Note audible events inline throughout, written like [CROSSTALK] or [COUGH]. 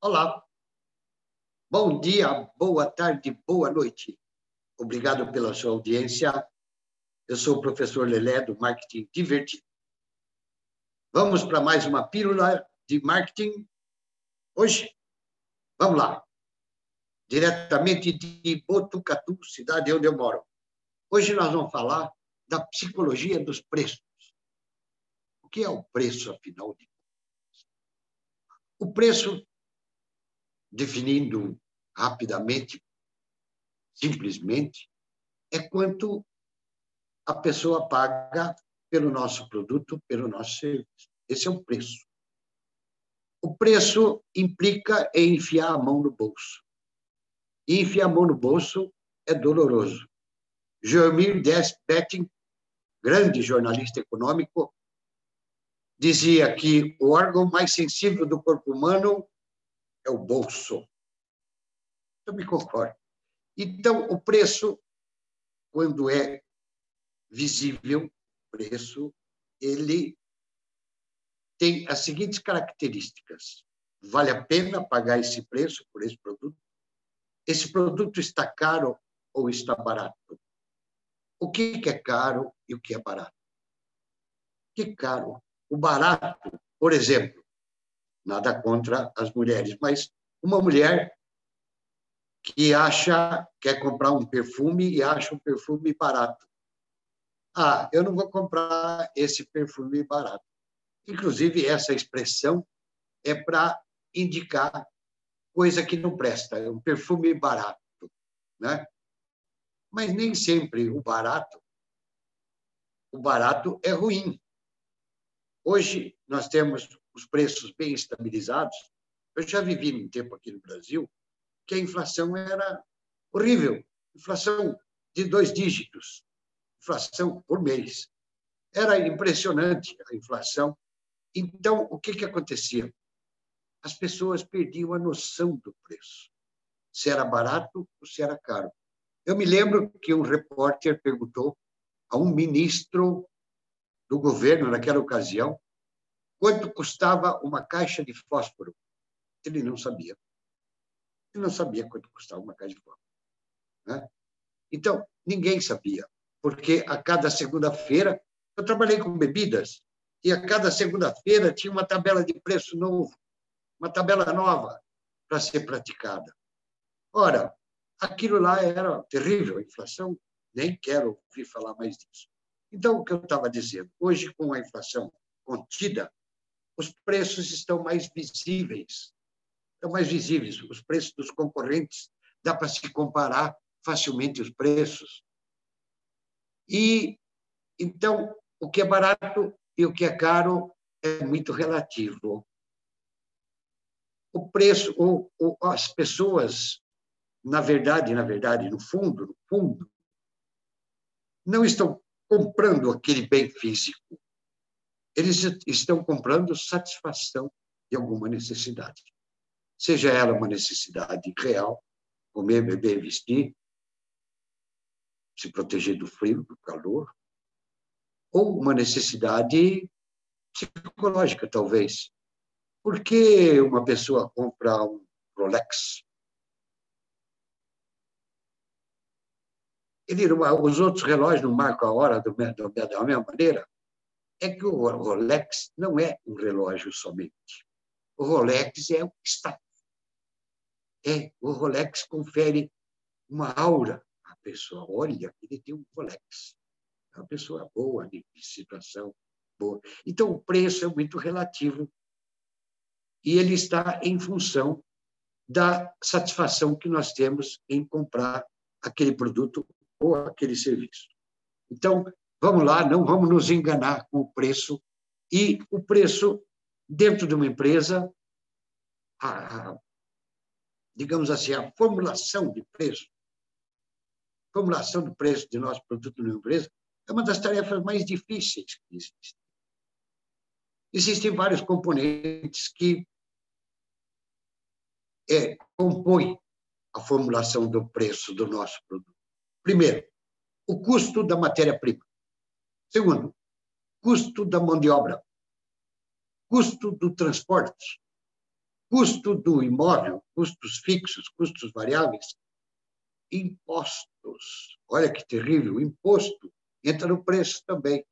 Olá. Bom dia, boa tarde, boa noite. Obrigado pela sua audiência. Eu sou o professor Lelé, do Marketing Divertido. Vamos para mais uma pílula de marketing hoje? Vamos lá. Diretamente de Botucatu, cidade onde eu moro. Hoje nós vamos falar da psicologia dos preços. O que é o preço, afinal de contas? O preço definindo rapidamente, simplesmente, é quanto a pessoa paga pelo nosso produto, pelo nosso serviço. Esse é o preço. O preço implica em enfiar a mão no bolso. E enfiar a mão no bolso é doloroso. Jermir Betting, grande jornalista econômico, dizia que o órgão mais sensível do corpo humano é o bolso. Eu me concordo. Então, o preço, quando é visível, preço, ele tem as seguintes características. Vale a pena pagar esse preço por esse produto? Esse produto está caro ou está barato? O que é caro e o que é barato? O que é caro? O barato, por exemplo, nada contra as mulheres, mas uma mulher que acha, quer comprar um perfume e acha um perfume barato. Ah, eu não vou comprar esse perfume barato. Inclusive, essa expressão é para indicar coisa que não presta, é um perfume barato. Né? Mas nem sempre o barato, o barato é ruim. Hoje nós temos os preços bem estabilizados. Eu já vivi um tempo aqui no Brasil que a inflação era horrível, inflação de dois dígitos, inflação por mês. Era impressionante a inflação. Então, o que, que acontecia? As pessoas perdiam a noção do preço, se era barato ou se era caro. Eu me lembro que um repórter perguntou a um ministro do governo naquela ocasião quanto custava uma caixa de fósforo. Ele não sabia. Ele não sabia quanto custava uma caixa de fósforo. Né? Então, ninguém sabia, porque a cada segunda-feira eu trabalhei com bebidas e a cada segunda-feira tinha uma tabela de preço novo, uma tabela nova para ser praticada. Ora, aquilo lá era terrível, a inflação, nem quero ouvir falar mais disso. Então, o que eu estava dizendo, hoje, com a inflação contida, os preços estão mais visíveis. Estão mais visíveis. Os preços dos concorrentes, dá para se comparar facilmente os preços. E, então, o que é barato e o que é caro é muito relativo. O preço, ou, as pessoas, na verdade, na verdade, no fundo, no fundo, não estão comprando aquele bem físico eles estão comprando satisfação de alguma necessidade. Seja ela uma necessidade real, comer, beber, vestir, se proteger do frio, do calor, ou uma necessidade psicológica, talvez. Por que uma pessoa compra um Rolex? Ele, os outros relógios não marcam a hora da mesma maneira? É que o Rolex não é um relógio somente. O Rolex é um status. É, o Rolex confere uma aura à pessoa. Olha, ele tem um Rolex. É uma pessoa boa, de situação boa. Então, o preço é muito relativo e ele está em função da satisfação que nós temos em comprar aquele produto ou aquele serviço. Então, Vamos lá, não vamos nos enganar com o preço. E o preço, dentro de uma empresa, a, digamos assim, a formulação de preço, formulação do preço de nosso produto numa empresa, é uma das tarefas mais difíceis que existem. Existem vários componentes que é, compõem a formulação do preço do nosso produto. Primeiro, o custo da matéria-prima. Segundo, custo da mão de obra, custo do transporte, custo do imóvel, custos fixos, custos variáveis, impostos. Olha que terrível, imposto entra no preço também.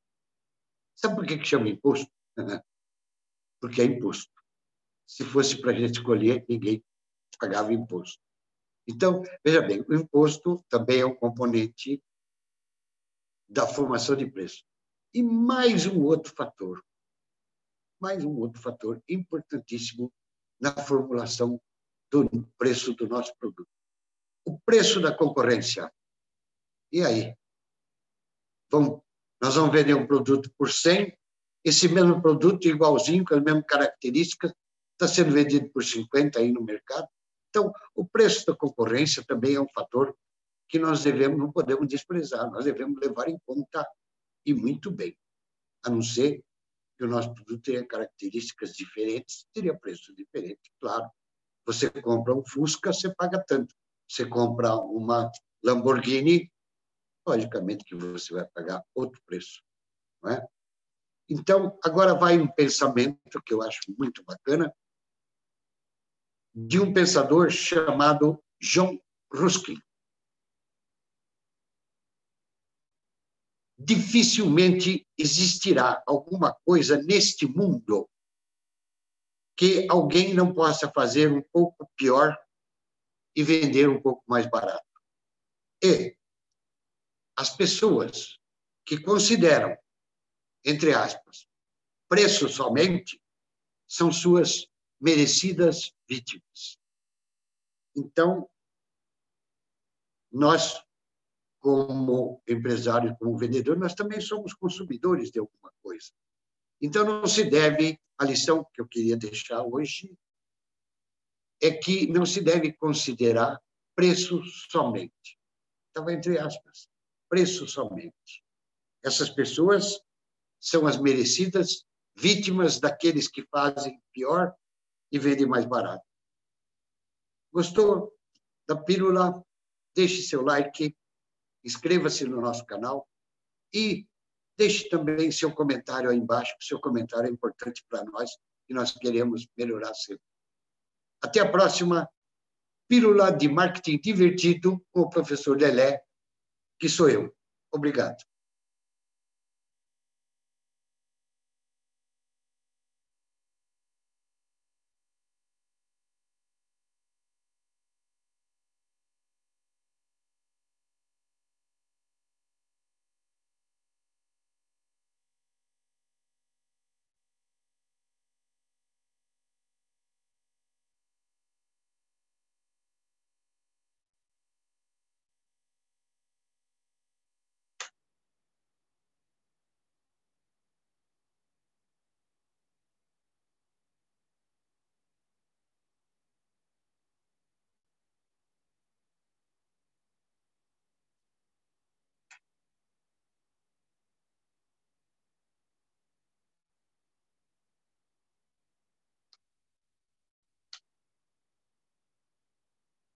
Sabe por que, que chama imposto? [LAUGHS] Porque é imposto. Se fosse para a gente escolher, ninguém pagava imposto. Então, veja bem, o imposto também é um componente da formação de preço. E mais um outro fator, mais um outro fator importantíssimo na formulação do preço do nosso produto. O preço da concorrência. E aí? Vamos, nós vamos vender um produto por 100, esse mesmo produto, igualzinho, com as mesmas características, está sendo vendido por 50 aí no mercado. Então, o preço da concorrência também é um fator que nós devemos, não podemos desprezar, nós devemos levar em conta e muito bem, a não ser que o nosso produto tenha características diferentes, teria preço diferente, claro. Você compra um Fusca, você paga tanto. Você compra uma Lamborghini, logicamente que você vai pagar outro preço, não é? Então, agora vai um pensamento que eu acho muito bacana, de um pensador chamado John Ruskin. Dificilmente existirá alguma coisa neste mundo que alguém não possa fazer um pouco pior e vender um pouco mais barato. E as pessoas que consideram, entre aspas, preço somente, são suas merecidas vítimas. Então, nós como empresário, como vendedor, nós também somos consumidores de alguma coisa. Então, não se deve, a lição que eu queria deixar hoje é que não se deve considerar preço somente. Estava entre aspas, preço somente. Essas pessoas são as merecidas vítimas daqueles que fazem pior e vendem mais barato. Gostou da pílula? Deixe seu like, inscreva-se no nosso canal e deixe também seu comentário aí embaixo, que seu comentário é importante para nós e nós queremos melhorar sempre. Até a próxima Pílula de Marketing Divertido com o professor Lelé, que sou eu. Obrigado.